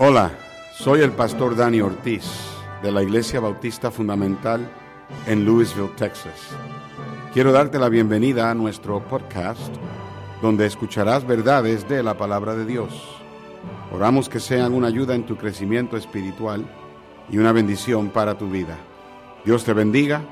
Hola, soy el pastor Dani Ortiz de la Iglesia Bautista Fundamental en Louisville, Texas. Quiero darte la bienvenida a nuestro podcast donde escucharás verdades de la palabra de Dios. Oramos que sean una ayuda en tu crecimiento espiritual y una bendición para tu vida. Dios te bendiga.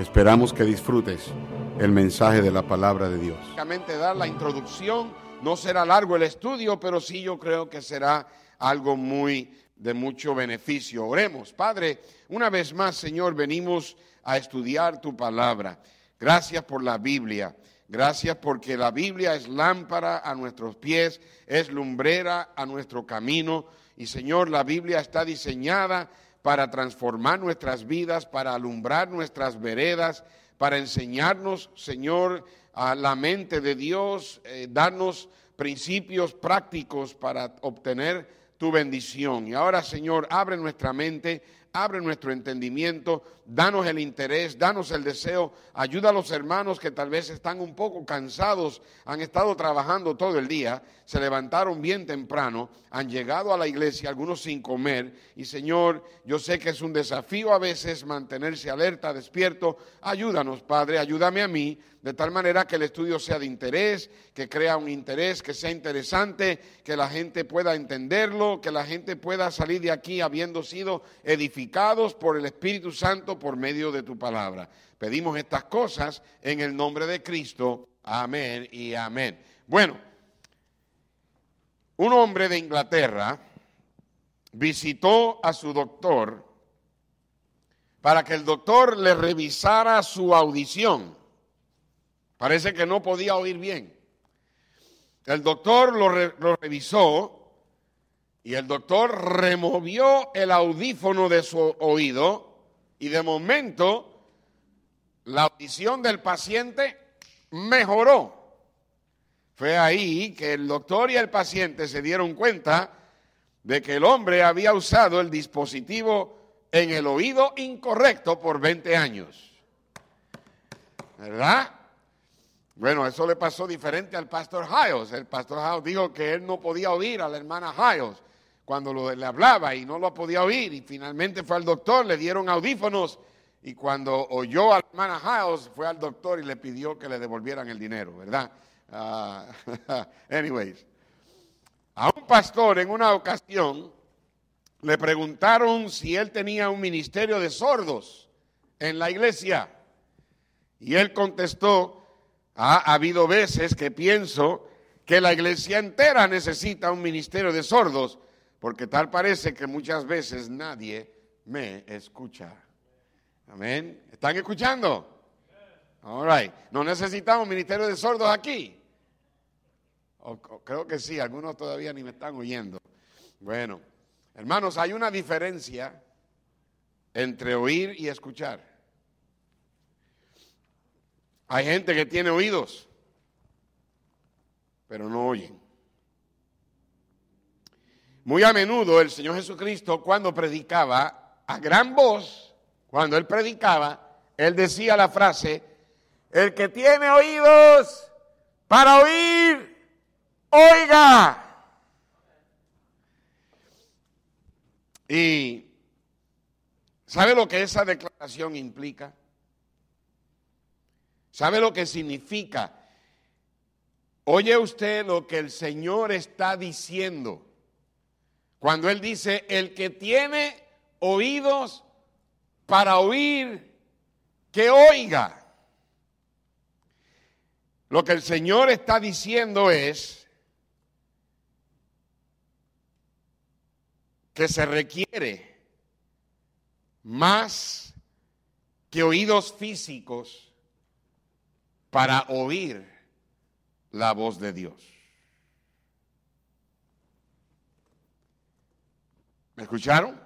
Esperamos que disfrutes el mensaje de la palabra de Dios. dar la introducción, no será largo el estudio, pero sí yo creo que será algo muy de mucho beneficio. Oremos, Padre, una vez más, Señor, venimos a estudiar tu palabra. Gracias por la Biblia. Gracias porque la Biblia es lámpara a nuestros pies, es lumbrera a nuestro camino. Y Señor, la Biblia está diseñada para transformar nuestras vidas, para alumbrar nuestras veredas, para enseñarnos, Señor, a la mente de Dios, eh, darnos principios prácticos para obtener tu bendición. Y ahora, Señor, abre nuestra mente, abre nuestro entendimiento, danos el interés, danos el deseo, ayuda a los hermanos que tal vez están un poco cansados, han estado trabajando todo el día, se levantaron bien temprano, han llegado a la iglesia, algunos sin comer, y Señor, yo sé que es un desafío a veces mantenerse alerta, despierto, ayúdanos, Padre, ayúdame a mí, de tal manera que el estudio sea de interés, que crea un interés, que sea interesante, que la gente pueda entenderlo, que la gente pueda salir de aquí habiendo sido edificados por el Espíritu Santo por medio de tu palabra. Pedimos estas cosas en el nombre de Cristo. Amén y amén. Bueno, un hombre de Inglaterra visitó a su doctor para que el doctor le revisara su audición. Parece que no podía oír bien. El doctor lo, revisó y el doctor removió el audífono de su oído y de momento la audición del paciente mejoró. Fue ahí que el doctor y el paciente se dieron cuenta de que el hombre había usado el dispositivo en el oído incorrecto por 20 años. ¿Verdad? Bueno, eso le pasó diferente al pastor Hiles. El pastor Hiles dijo que él no podía oír a la hermana Hiles cuando le hablaba y no lo podía oír. Y finalmente fue al doctor, le dieron audífonos y cuando oyó a la hermana Hiles fue al doctor y le pidió que le devolvieran el dinero, ¿verdad? Ah, anyways, a un pastor en una ocasión le preguntaron si él tenía un ministerio de sordos en la iglesia. Y él contestó ha habido veces que pienso que la iglesia entera necesita un ministerio de sordos, porque tal parece que muchas veces nadie me escucha. Amén. ¿Están escuchando? All right. No necesitamos ministerio de sordos aquí. creo que sí, algunos todavía ni me están oyendo. Bueno, hermanos, hay una diferencia entre oír y escuchar. Hay gente que tiene oídos, pero no oyen. Muy a menudo el Señor Jesucristo cuando predicaba a gran voz, cuando él predicaba, él decía la frase, el que tiene oídos para oír, oiga. Y ¿sabe lo que esa declaración implica? ¿Sabe lo que significa? Oye usted lo que el Señor está diciendo. Cuando Él dice, el que tiene oídos para oír, que oiga. Lo que el Señor está diciendo es que se requiere más que oídos físicos para oír la voz de Dios. ¿Me escucharon?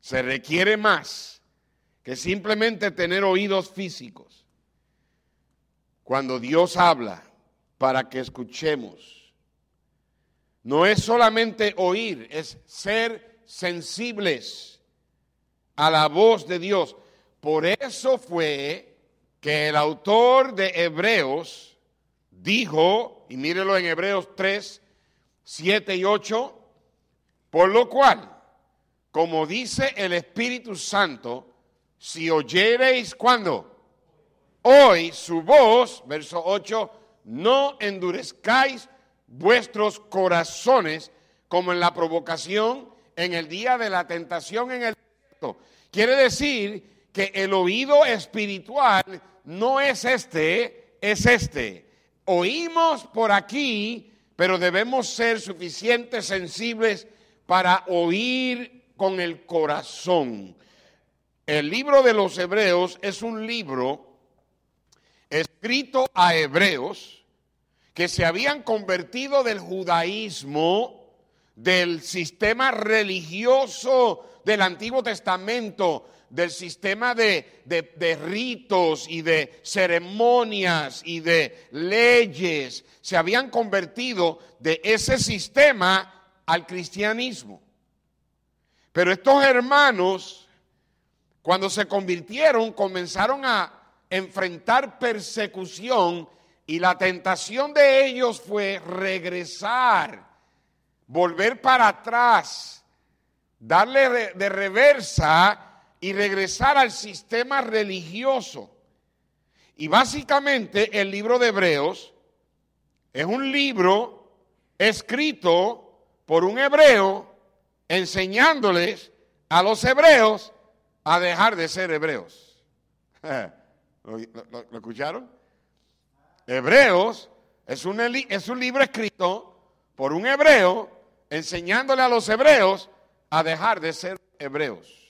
Se requiere más que simplemente tener oídos físicos. Cuando Dios habla para que escuchemos, no es solamente oír, es ser sensibles a la voz de Dios. Por eso fue que el autor de Hebreos dijo, y mírelo en Hebreos 3, 7 y 8, Por lo cual, como dice el Espíritu Santo, si oyereis cuando hoy su voz, verso 8, no endurezcáis vuestros corazones como en la provocación en el día de la tentación en el desierto. Quiere decir que el oído espiritual no es este, es este. Oímos por aquí, pero debemos ser suficientes sensibles para oír con el corazón. El libro de los Hebreos es un libro escrito a hebreos que se habían convertido del judaísmo, del sistema religioso del Antiguo Testamento, del sistema de, de, ritos y de ceremonias y de leyes, se habían convertido de ese sistema al cristianismo. Pero estos hermanos, cuando se convirtieron, comenzaron a enfrentar persecución y la tentación de ellos fue regresar, volver para atrás, darle de reversa y regresar al sistema religioso. Y básicamente el libro de Hebreos es un libro escrito por un hebreo enseñándoles a los hebreos a dejar de ser hebreos. ¿Lo, escucharon? Hebreos es un, es un libro escrito por un hebreo enseñándole a los hebreos a dejar de ser hebreos.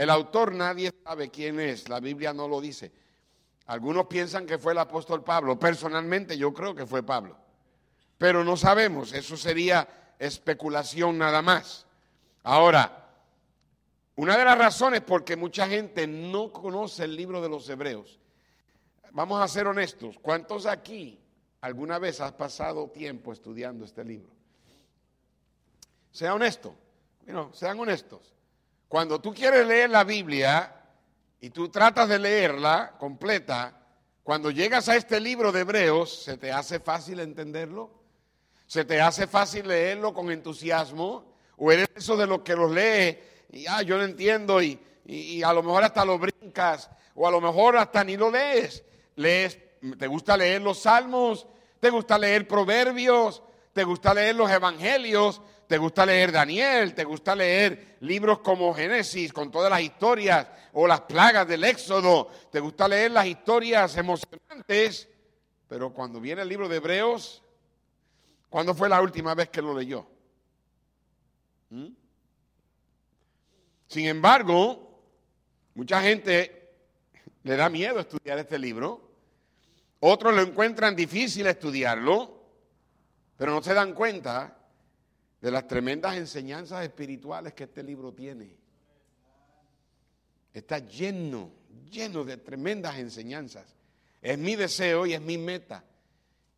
El autor nadie sabe quién es, la Biblia no lo dice. Algunos piensan que fue el apóstol Pablo. Personalmente yo creo que fue Pablo. Pero no sabemos, eso sería especulación nada más. Ahora, una de las razones por que mucha gente no conoce el libro de los hebreos, vamos a ser honestos, ¿cuántos aquí alguna vez has pasado tiempo estudiando este libro? Sea honesto, sean honestos. Cuando tú quieres leer la Biblia y tú tratas de leerla completa, cuando llegas a este libro de Hebreos, ¿se te hace fácil entenderlo? ¿Se te hace fácil leerlo con entusiasmo? ¿O eres eso de los que los lee y ah, yo lo entiendo y, y, a lo mejor hasta lo brincas o a lo mejor hasta ni lo lees. lees. ¿Te gusta leer los salmos? ¿Te gusta leer proverbios? ¿Te gusta leer los evangelios? ¿Te gusta leer Daniel? ¿Te gusta leer libros como Génesis con todas las historias o las plagas del Éxodo? ¿Te gusta leer las historias emocionantes? Pero cuando viene el libro de Hebreos, ¿cuándo fue la última vez que lo leyó? ¿Mm? Sin embargo, mucha gente le da miedo estudiar este libro. Otros lo encuentran difícil estudiarlo, pero no se dan cuenta de las tremendas enseñanzas espirituales que este libro tiene. Está lleno, lleno de tremendas enseñanzas. Es mi deseo y es mi meta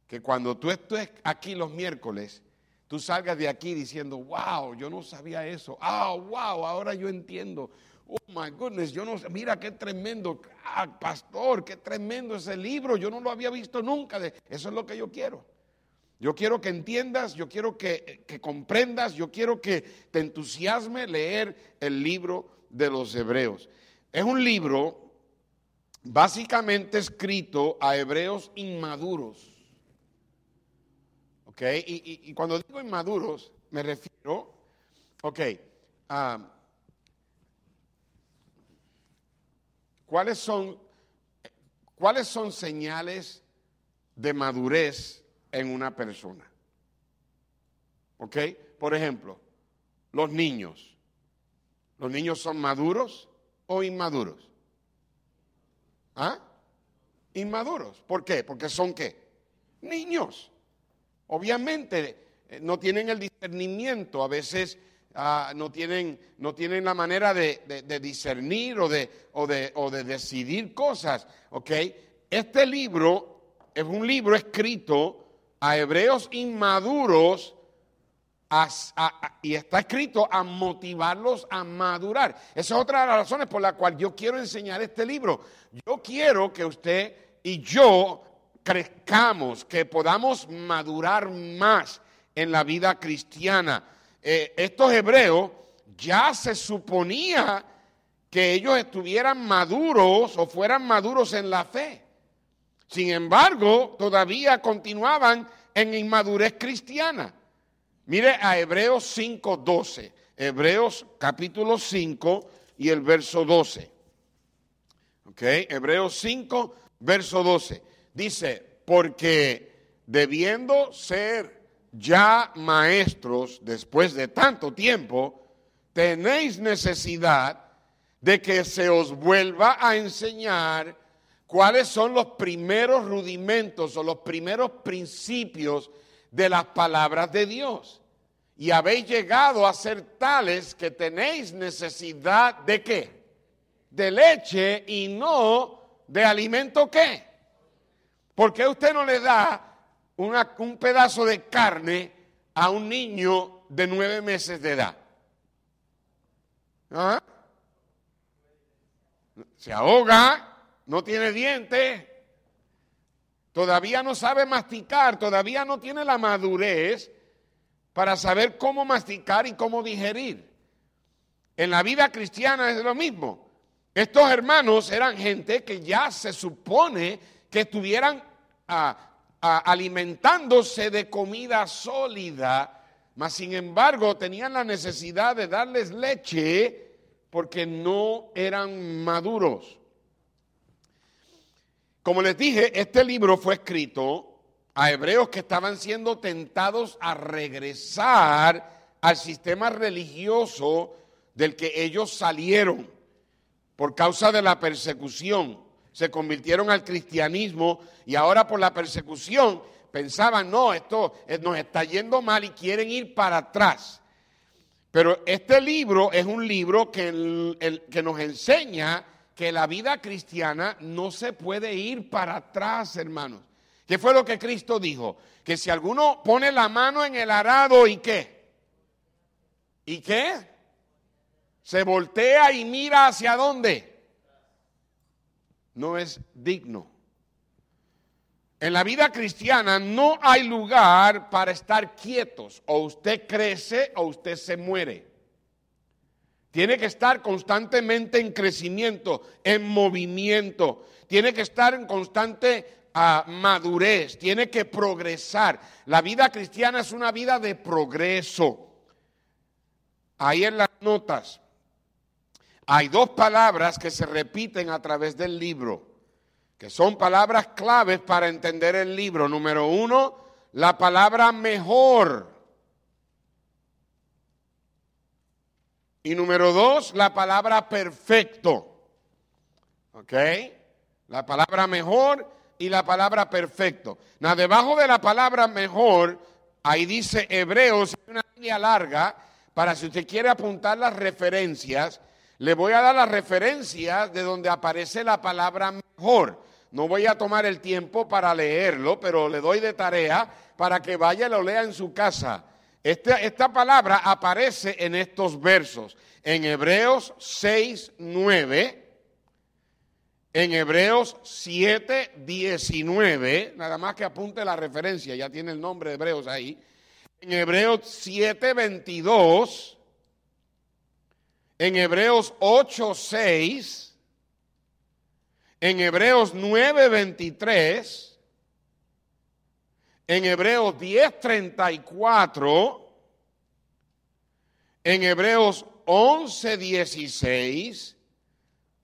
que cuando tú estés aquí los miércoles, tú salgas de aquí diciendo, wow, yo no sabía eso. Ah, wow, ahora yo entiendo. Oh my goodness, yo no mira qué tremendo, ah, pastor, qué tremendo ese libro, yo no lo había visto nunca. Eso es lo que yo quiero. Yo quiero que entiendas, yo quiero que, comprendas, yo quiero que te entusiasme leer el libro de los hebreos. Es un libro básicamente escrito a hebreos inmaduros. ¿Ok? Y, cuando digo inmaduros, me refiero, ok, ¿cuáles, son, ¿cuáles son señales de madurez en una persona? ¿Ok? Por ejemplo, los niños. ¿Los niños son maduros o inmaduros? ¿Ah? Inmaduros. ¿Por qué? Porque son qué? Niños. Obviamente eh, no tienen el discernimiento, a veces ah, no, tienen, no, tienen, la manera de, discernir o de, o, o de, decidir cosas. Este libro es un libro escrito a hebreos inmaduros y está escrito a motivarlos a madurar. Esa es otra de las razones por la cual yo quiero enseñar este libro. Yo quiero que usted y yo crezcamos, que podamos madurar más en la vida cristiana. eh, estos hebreos ya se suponía que ellos estuvieran maduros o fueran maduros en la fe. Sin embargo, todavía continuaban en inmadurez cristiana. Mire a Hebreos 5:12. Hebreos capítulo 5 y el verso 12. ¿Ok? Hebreos 5, verso 12. Dice, porque debiendo ser ya maestros después de tanto tiempo, tenéis necesidad de que se os vuelva a enseñar cuáles son los primeros rudimentos o los primeros principios de las palabras de Dios. Y habéis llegado a ser tales que tenéis necesidad de qué? De leche y no de alimento qué. ¿Por qué usted no le da un pedazo de carne a un niño de nueve meses de edad? ¿Ah? Se ahoga, no tiene dientes, todavía no sabe masticar, todavía no tiene la madurez para saber cómo masticar y cómo digerir. En la vida cristiana es lo mismo. Estos hermanos eran gente que ya se supone que estuvieran alimentándose de comida sólida, mas sin embargo tenían la necesidad de darles leche porque no eran maduros. Como les dije, este libro fue escrito a hebreos que estaban siendo tentados a regresar al sistema religioso del que ellos salieron por causa de la persecución. Se convirtieron al cristianismo y ahora por la persecución pensaban, no, esto nos está yendo mal y quieren ir para atrás. Pero este libro es un libro que, que nos enseña que la vida cristiana no se puede ir para atrás, hermanos. ¿Qué fue lo que Cristo dijo? Que si alguno pone la mano en el arado y qué? ¿Y qué? Se voltea y mira hacia dónde. No es digno. En la vida cristiana no hay lugar para estar quietos. O usted crece o usted se muere. Tiene que estar constantemente en crecimiento, en movimiento. Tiene que estar en constante a madurez, tiene que progresar. La vida cristiana es una vida de progreso. Ahí en las notas hay dos palabras que se repiten a través del libro, que son palabras claves para entender el libro. Número uno, la palabra mejor. Y número dos, la palabra perfecto. ¿Ok? La palabra mejor y la palabra perfecto. Nada, debajo de la palabra mejor, ahí dice Hebreos, una línea larga, para si usted quiere apuntar las referencias, le voy a dar las referencias de donde aparece la palabra mejor. No voy a tomar el tiempo para leerlo, pero le doy de tarea para que vaya y lo lea en su casa. Esta, esta palabra aparece en estos versos, en Hebreos 6, 9 en Hebreos 7, 19, nada más que apunte la referencia, ya tiene el nombre de Hebreos ahí. En Hebreos 7, 22, en Hebreos 8, 6, en Hebreos 9, 23, en Hebreos 10, 34, en Hebreos 11, 16,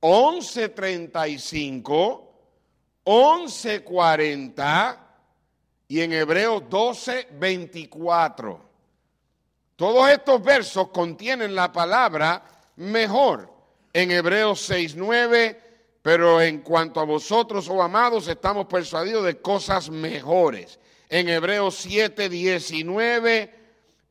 11.35, 11.40 y en Hebreos 12.24. Todos estos versos contienen la palabra mejor. En Hebreos 6.9, pero en cuanto a vosotros, oh amados, estamos persuadidos de cosas mejores. En Hebreos 7.19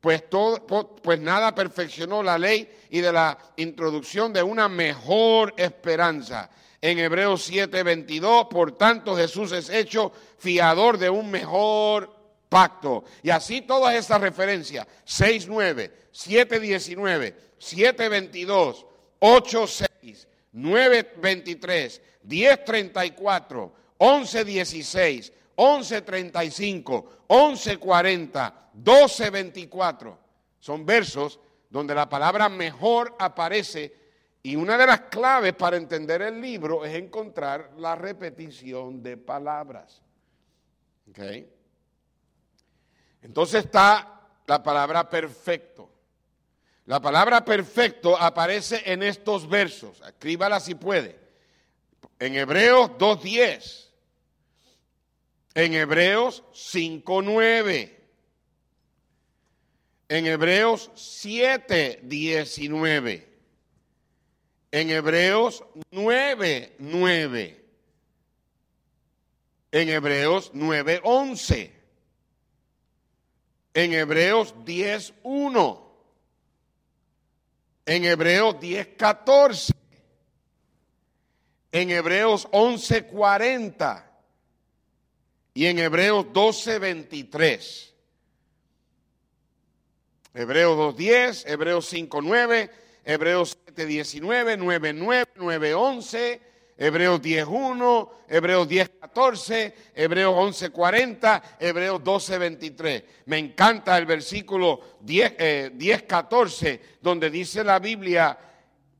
pues, todo, pues nada perfeccionó la ley y de la introducción de una mejor esperanza. En Hebreos 7:22, por tanto Jesús es hecho fiador de un mejor pacto. Y así todas estas referencias, 6.9, 7.19, 7.22, 8.6, 9.23, 10.34, 11.16, 11.35, 11.40, 12.24. Son versos donde la palabra mejor aparece y una de las claves para entender el libro es encontrar la repetición de palabras. Entonces está la palabra perfecto. La palabra perfecto aparece en estos versos. Escríbala si puede. En Hebreos 2.10. En Hebreos 5.9. En Hebreos 7.19. En Hebreos 9.9. En Hebreos 9.11. En Hebreos 10.1 en Hebreos 10:14, en Hebreos 11:40 y en Hebreos 12:23. Hebreos 2:10, Hebreos 5:9, Hebreos 7:19, 9:9, 9:11 Hebreos 10.1, Hebreos 10.14, Hebreos 11.40, Hebreos 12.23. Me encanta el versículo 10.14, eh, donde dice la Biblia,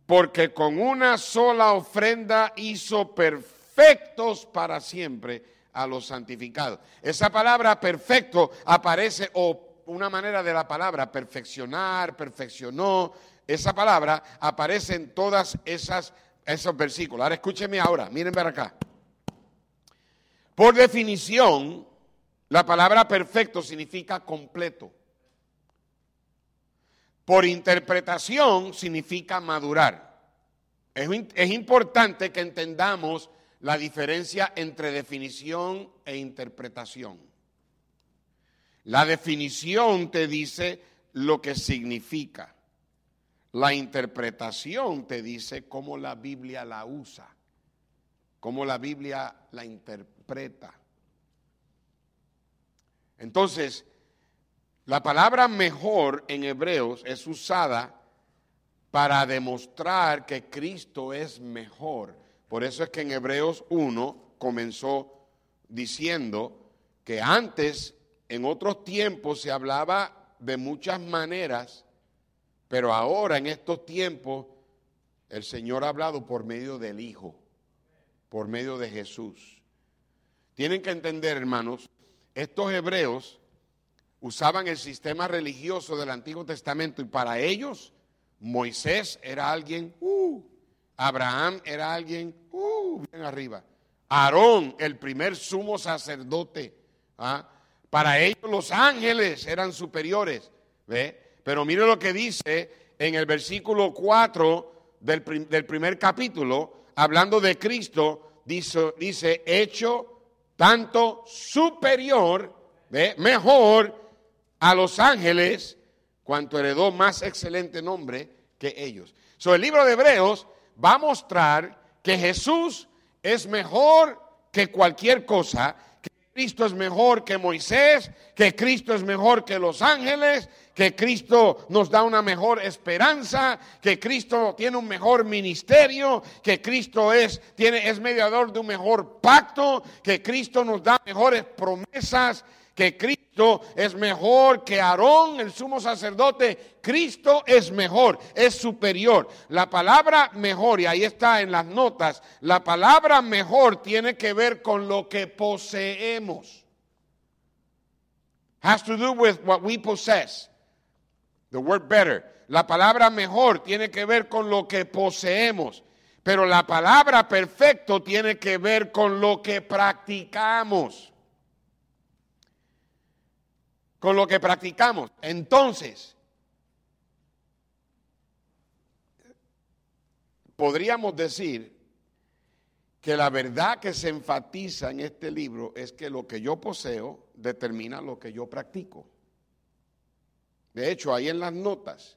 porque con una sola ofrenda hizo perfectos para siempre a los santificados. Esa palabra perfecto aparece, o una manera de la palabra perfeccionar, perfeccionó, esa palabra aparece en todas esas esos versículos. Ahora escúcheme ahora, miren para acá. Por definición, la palabra perfecto significa completo. Por interpretación significa madurar. Es, es, importante que entendamos la diferencia entre definición e interpretación. La definición te dice lo que significa. La interpretación te dice cómo la Biblia la usa, cómo la Biblia la interpreta. Entonces, la palabra mejor en hebreos es usada para demostrar que Cristo es mejor. Por eso es que en Hebreos 1 comenzó diciendo que antes, en otros tiempos, se hablaba de muchas maneras pero ahora, en estos tiempos, el Señor ha hablado por medio del Hijo, por medio de Jesús. Tienen que entender, hermanos, estos hebreos usaban el sistema religioso del Antiguo Testamento y para ellos Moisés era alguien, uh, Abraham era alguien, uh, bien arriba. Aarón, el primer sumo sacerdote. ¿ah? Para ellos los ángeles eran superiores. ¿Ve? Pero mire lo que dice en el versículo 4 del, primer capítulo, hablando de Cristo, dice, hecho tanto superior, mejor a los ángeles, cuanto heredó más excelente nombre que ellos. So, el libro de Hebreos va a mostrar que Jesús es mejor que cualquier cosa, que Cristo es mejor que Moisés, que Cristo es mejor que los ángeles, que Cristo nos da una mejor esperanza, que Cristo tiene un mejor ministerio, que Cristo es, tiene, es mediador de un mejor pacto, que Cristo nos da mejores promesas, que Cristo es mejor que Aarón, el sumo sacerdote. Cristo es mejor, es superior. La palabra mejor, y ahí está en las notas, la palabra mejor tiene que ver con lo que poseemos. Has to do with what we possess. The word better. La palabra mejor tiene que ver con lo que poseemos, pero la palabra perfecto tiene que ver con lo que practicamos. Con lo que practicamos. Entonces, podríamos decir que la verdad que se enfatiza en este libro es que lo que yo poseo determina lo que yo practico. De hecho, ahí en las notas,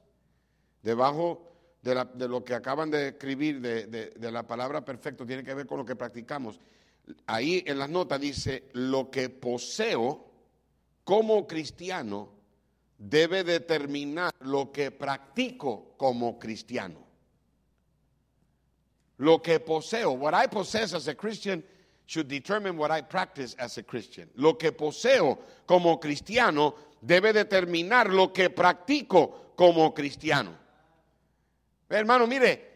debajo de, lo que acaban de escribir de, la palabra perfecto, tiene que ver con lo que practicamos. Ahí en las notas dice, lo que poseo como cristiano debe determinar lo que practico como cristiano. Lo que poseo, what I possess as a Christian should determine what I practice as a Christian. Lo que poseo como cristiano debe determinar lo que practico como cristiano. Hermano, mire,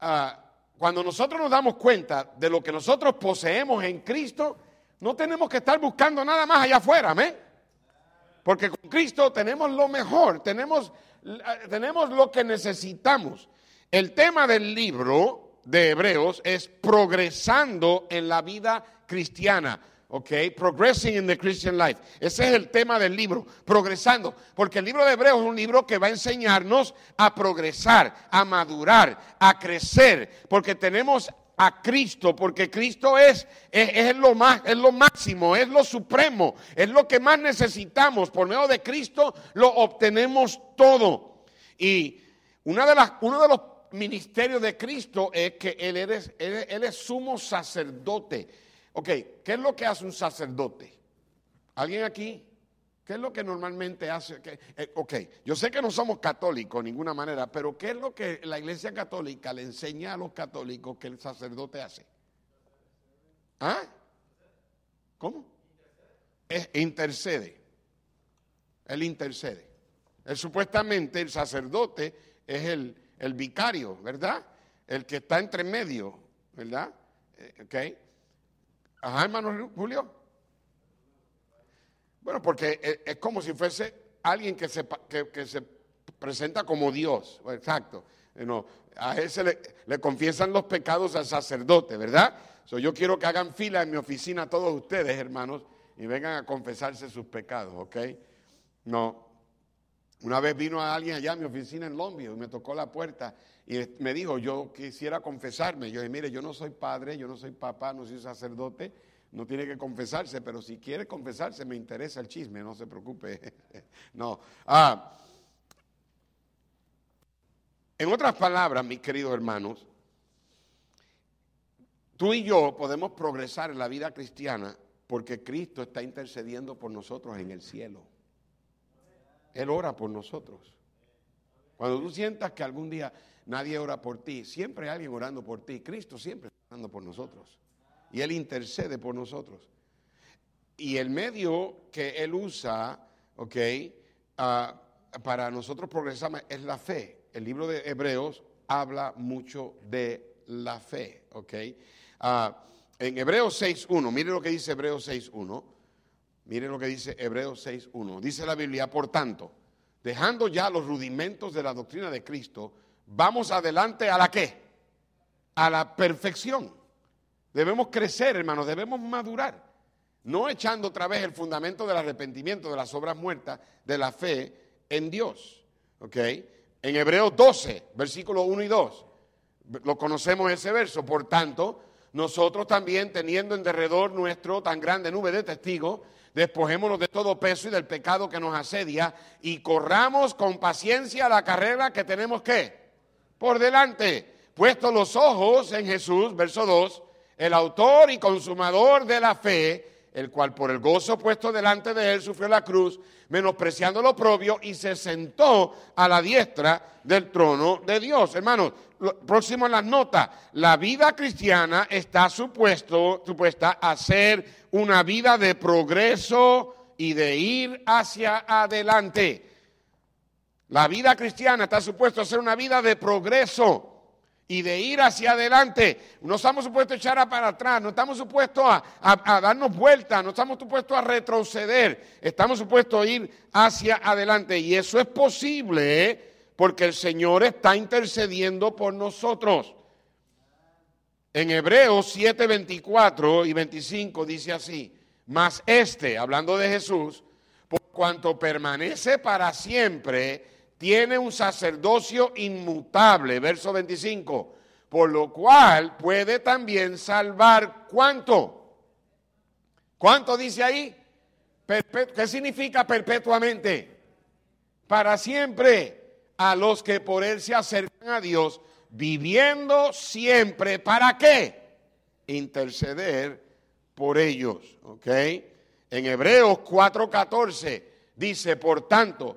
ah, cuando nosotros nos damos cuenta de lo que nosotros poseemos en Cristo, no tenemos que estar buscando nada más allá afuera, ¿amén? Porque con Cristo tenemos lo mejor, tenemos, tenemos lo que necesitamos. El tema del libro de Hebreos es progresando en la vida cristiana. ¿ok? Progressing in the Christian life. Ese es el tema del libro, progresando. Porque el libro de Hebreos es un libro que va a enseñarnos a progresar, a madurar, a crecer. Porque tenemos a Cristo, porque Cristo es, es, lo más, es lo máximo, es lo supremo, es lo que más necesitamos. Por medio de Cristo lo obtenemos todo. Y una de las, uno de los ministerios de Cristo es que Él, él, es sumo sacerdote. Ok, ¿qué es lo que hace un sacerdote? ¿Alguien aquí? ¿Qué es lo que normalmente hace? Eh, ok, yo sé que no somos católicos de ninguna manera, pero ¿qué es lo que la iglesia católica le enseña a los católicos que el sacerdote hace? ¿Ah? ¿Cómo? Intercede. Él intercede. Él supuestamente, el sacerdote es el, el vicario, ¿verdad? El que está entre medio, ¿verdad? Eh, ok. Ajá, hermano Julio. Bueno, porque es como si fuese alguien que se, que, se presenta como Dios. Exacto. No, a él se le, confiesan los pecados al sacerdote, ¿verdad? yo quiero que hagan fila en mi oficina todos ustedes, hermanos, y vengan a confesarse sus pecados, ¿ok? No. Una vez vino a alguien allá a mi oficina en Lombio y me tocó la puerta y me dijo, yo quisiera confesarme. Yo dije, mire, yo no soy padre, yo no soy papá, no soy sacerdote, no tiene que confesarse, pero si quiere confesarse, me interesa el chisme, no se preocupe. no. Ah, en otras palabras, mis queridos hermanos, tú y yo podemos progresar en la vida cristiana porque Cristo está intercediendo por nosotros en el cielo. Él ora por nosotros. Cuando tú sientas que algún día nadie ora por ti, siempre hay alguien orando por ti. Cristo siempre está orando por nosotros y Él intercede por nosotros. Y el medio que Él usa, ok, ah, para nosotros progresar es la fe. El libro de Hebreos habla mucho de la fe, ok. Ah, en Hebreos 6.1, mire lo que dice Hebreos 6.1. Mire lo que dice Hebreos 6.1. Dice la Biblia, por tanto, dejando ya los rudimentos de la doctrina de Cristo, vamos adelante a la qué? A la perfección Debemos crecer, hermanos, debemos madurar. No echando otra vez el fundamento del arrepentimiento de las obras muertas, de la fe en Dios. ¿Ok? En Hebreos 12, versículos 1 y 2, lo conocemos ese verso. Por tanto, nosotros también, teniendo en derredor nuestro tan grande nube de testigos, despojémonos de todo peso y del pecado que nos asedia y corramos con paciencia la carrera que tenemos que por delante, puesto los ojos en Jesús, verso 2 el autor y consumador de la fe, el cual por el gozo puesto delante de él sufrió la cruz, menospreciando lo propio y se sentó a la diestra del trono de Dios. Hermanos, próximo en las notas, la vida cristiana está supuesto, supuesta a ser una vida de progreso y de ir hacia adelante. La vida cristiana está supuesta a ser una vida de progreso y de ir hacia adelante. No estamos supuestos a echar para atrás, no estamos supuestos a, darnos vueltas, no estamos supuestos a retroceder, estamos supuestos a ir hacia adelante. Y eso es posible ¿eh? porque el Señor está intercediendo por nosotros. En Hebreos 7, 24 y 25 dice así, mas este, hablando de Jesús, por cuanto permanece para siempre, tiene un sacerdocio inmutable, verso 25, por lo cual puede también salvar cuánto. ¿Cuánto dice ahí? ¿Qué significa perpetuamente? Para siempre a los que por él se acercan a Dios, viviendo siempre, ¿para qué? Interceder por ellos, ¿ok? En Hebreos 4:14 dice, por tanto,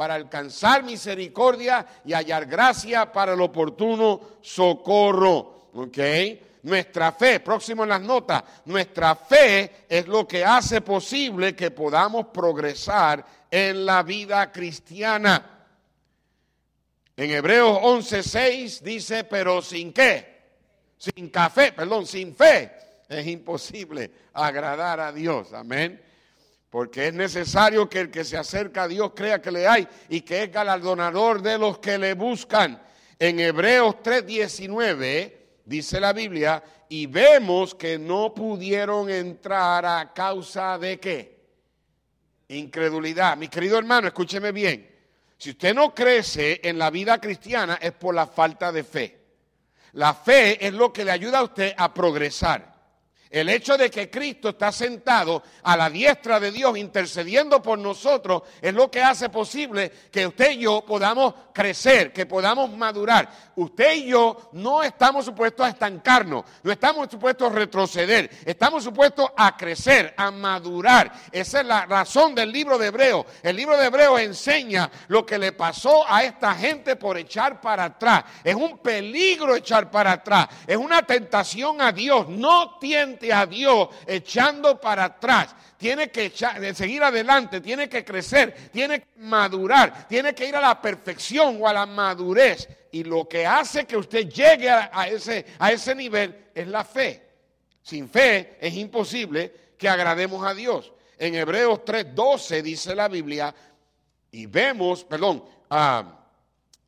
para alcanzar misericordia y hallar gracia para el oportuno socorro. ¿Ok? Nuestra fe, próximo en las notas, nuestra fe es lo que hace posible que podamos progresar en la vida cristiana. En Hebreos 11:6 dice, pero sin qué? Sin café, perdón, sin fe es imposible agradar a Dios. Amén. Porque es necesario que el que se acerca a Dios crea que le hay y que es galardonador de los que le buscan. En Hebreos 3:19 dice la Biblia, y vemos que no pudieron entrar a causa de qué? Incredulidad. Mi querido hermano, escúcheme bien. Si usted no crece en la vida cristiana es por la falta de fe. La fe es lo que le ayuda a usted a progresar. El hecho de que Cristo está sentado a la diestra de Dios intercediendo por nosotros es lo que hace posible que usted y yo podamos crecer, que podamos madurar. Usted y yo no estamos supuestos a estancarnos, no estamos supuestos a retroceder, estamos supuestos a crecer, a madurar. Esa es la razón del libro de Hebreo. El libro de Hebreo enseña lo que le pasó a esta gente por echar para atrás. Es un peligro echar para atrás, es una tentación a Dios. No a Dios echando para atrás. Tiene que seguir adelante, tiene que crecer, tiene que madurar, tiene que ir a la perfección o a la madurez. Y lo que hace que usted llegue a, ese, a ese nivel es la fe. Sin fe es imposible que agrademos a Dios. En Hebreos 3:12 dice la Biblia, y vemos, perdón, ah,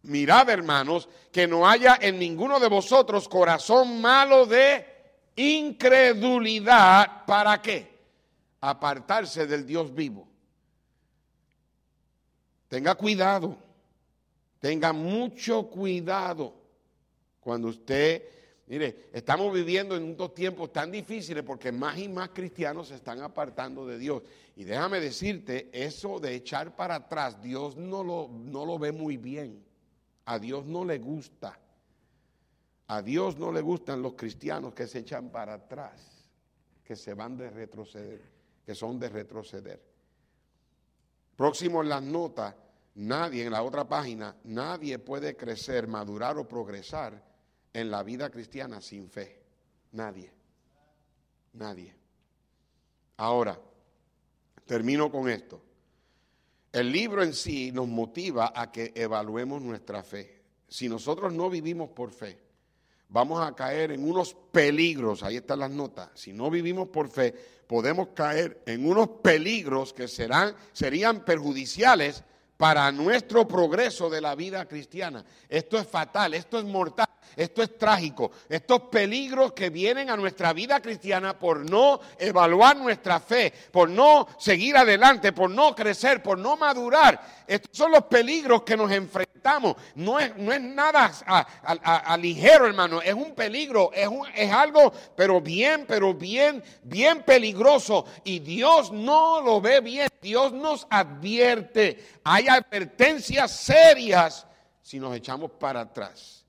mirad hermanos, que no haya en ninguno de vosotros corazón malo de incredulidad, ¿para qué? Apartarse del Dios vivo. Tenga cuidado, tenga mucho cuidado cuando usted, mire, estamos viviendo en unos tiempos tan difíciles porque más y más cristianos se están apartando de Dios. Y déjame decirte, eso de echar para atrás, Dios no lo, no lo ve muy bien. A Dios no le gusta. A Dios no le gustan los cristianos que se echan para atrás, que se van de retroceder, que son de retroceder. Próximo en las notas, nadie, en la otra página, nadie puede crecer, madurar o progresar en la vida cristiana sin fe. Nadie. Nadie. Ahora, termino con esto. El libro en sí nos motiva a que evaluemos nuestra fe. Si nosotros no vivimos por fe, vamos a caer en unos peligros, ahí están las notas, si no vivimos por fe, podemos caer en unos peligros que serán, serían perjudiciales para nuestro progreso de la vida cristiana. Esto es fatal, esto es mortal. Esto es trágico. Estos peligros que vienen a nuestra vida cristiana por no evaluar nuestra fe, por no seguir adelante, por no crecer, por no madurar. Estos son los peligros que nos enfrentamos. No es, nada a, ligero, hermano. Es un peligro, es, es algo, pero bien, pero bien, bien peligroso. Y Dios no lo ve bien. Dios nos advierte. Hay advertencias serias si nos echamos para atrás.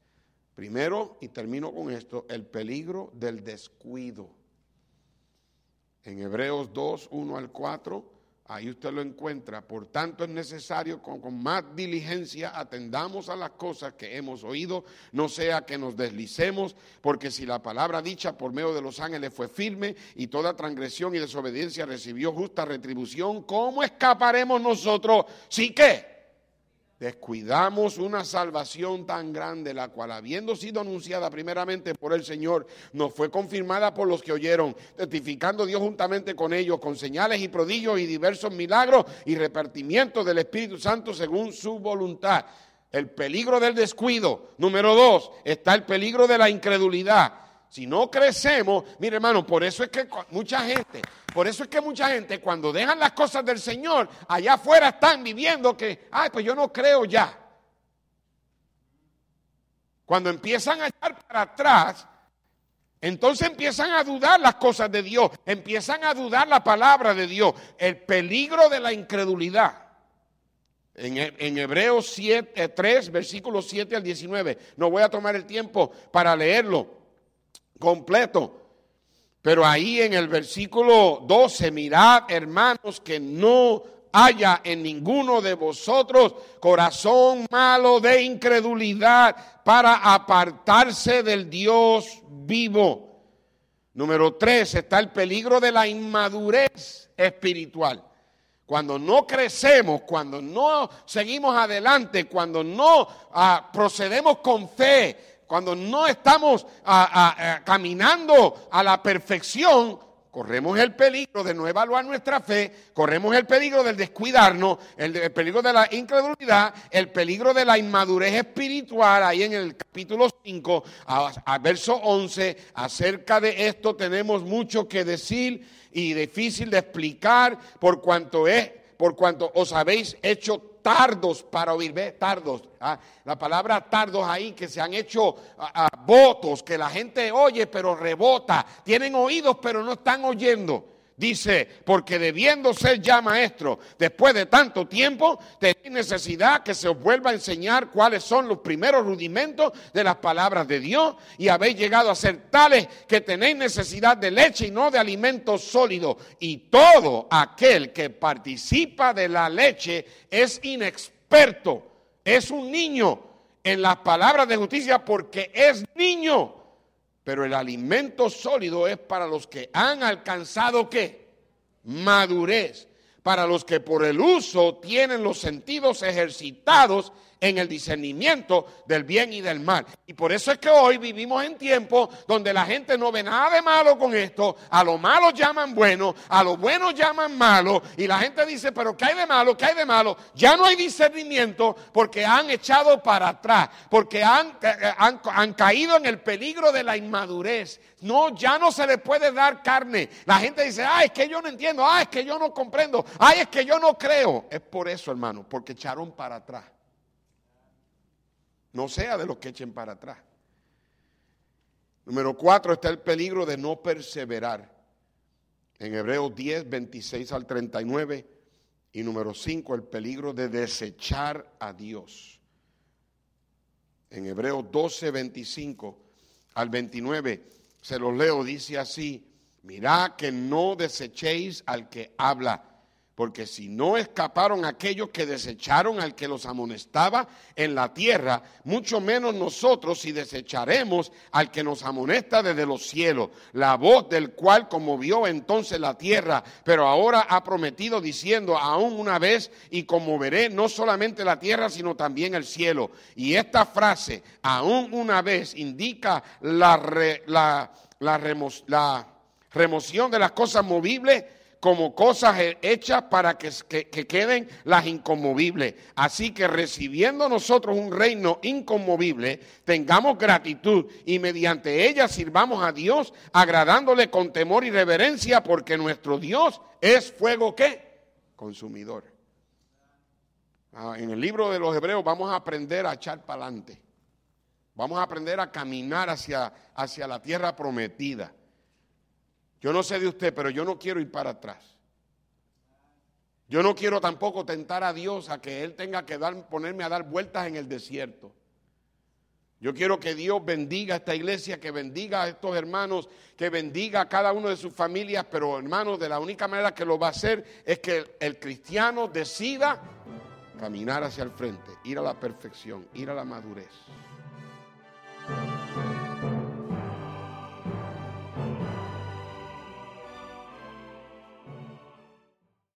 Primero, y termino con esto, el peligro del descuido. En Hebreos 2, 1 al 4, ahí usted lo encuentra. Por tanto, es necesario con, con, más diligencia atendamos a las cosas que hemos oído, no sea que nos deslicemos, porque si la palabra dicha por medio de los ángeles fue firme y toda transgresión y desobediencia recibió justa retribución, ¿cómo escaparemos nosotros? ¿Sí qué? Descuidamos una salvación tan grande, la cual habiendo sido anunciada primeramente por el Señor, nos fue confirmada por los que oyeron, testificando Dios juntamente con ellos, con señales y prodigios y diversos milagros y repartimiento del Espíritu Santo según su voluntad. El peligro del descuido. Número dos, está el peligro de la incredulidad. Si no crecemos, mire hermano, por eso es que mucha gente, por eso es que mucha gente cuando dejan las cosas del Señor, allá afuera están viviendo que, ay, pues yo no creo ya. Cuando empiezan a echar para atrás, Entonces empiezan a dudar las cosas de Dios, empiezan a dudar la palabra de Dios, el peligro de la incredulidad. En, Hebreos 7, 3, versículos 7 al 19. No voy a tomar el tiempo para leerlo completo. Pero ahí en el versículo 12, mirad hermanos que no haya en ninguno de vosotros corazón malo de incredulidad para apartarse del Dios vivo. Número tres, está el peligro de la inmadurez espiritual. Cuando no crecemos, cuando no seguimos adelante, cuando no ah, procedemos con fe, cuando no estamos caminando a la perfección, corremos el peligro de no evaluar nuestra fe, corremos el peligro del descuidarnos, el, peligro de la incredulidad, el peligro de la inmadurez espiritual. Ahí en el capítulo 5, a, verso 11, acerca de esto tenemos mucho que decir y difícil de explicar por cuanto es, por cuanto os habéis hecho tardos para oír. Tardos. ¿ah? La palabra tardos ahí que se han hecho ah, ah, votos, que la gente oye pero rebota. Tienen oídos pero no están oyendo. Dice, porque debiendo ser ya maestro, después de tanto tiempo, tenéis necesidad que se os vuelva a enseñar cuáles son los primeros rudimentos de las palabras de Dios y habéis llegado a ser tales que tenéis necesidad de leche y no de alimento sólido. Y todo aquel que participa de la leche es inexperto, es un niño en las palabras de justicia porque es niño. Pero el alimento sólido es para los que han alcanzado qué? Madurez. Para los que por el uso tienen los sentidos ejercitados en el discernimiento del bien y del mal. Y por eso es que hoy vivimos en tiempos donde la gente no ve nada de malo con esto, a lo malo llaman bueno, a lo bueno llaman malo, y la gente dice, pero ¿qué hay de malo? ¿Qué hay de malo? Ya no hay discernimiento porque han echado para atrás, porque han, eh, han, han caído en el peligro de la inmadurez. No, ya no se le puede dar carne. La gente dice, ay, es que yo no entiendo, ay, es que yo no comprendo, ay, es que yo no creo. Es por eso, hermano, porque echaron para atrás. No sea de los que echen para atrás. Número cuatro está el peligro de no perseverar. En Hebreos 10, 26 al 39. Y número cinco, el peligro de desechar a Dios. En Hebreos 12, 25 al 29, se los leo, dice así, mirad que no desechéis al que habla porque si no escaparon aquellos que desecharon al que los amonestaba en la tierra, mucho menos nosotros si desecharemos al que nos amonesta desde los cielos, la voz del cual conmovió entonces la tierra, pero ahora ha prometido diciendo aún una vez y conmoveré no solamente la tierra, sino también el cielo. Y esta frase, aún una vez, indica la, la, la remoción de las cosas movibles como cosas hechas para que, queden las inconmovibles. Así que recibiendo nosotros un reino inconmovible, tengamos gratitud y mediante ella sirvamos a Dios, agradándole con temor y reverencia, porque nuestro Dios es fuego que consumidor. Ah, en el libro de los Hebreos vamos a aprender a echar para adelante. Vamos a aprender a caminar hacia, hacia la tierra prometida. Yo no sé de usted, pero yo no quiero ir para atrás. Yo no quiero tampoco tentar a Dios a que Él tenga que dar, ponerme a dar vueltas en el desierto. Yo quiero que Dios bendiga a esta iglesia, que bendiga a estos hermanos, que bendiga a cada uno de sus familias, pero hermanos, de la única manera que lo va a hacer es que el cristiano decida caminar hacia el frente, ir a la perfección, ir a la madurez.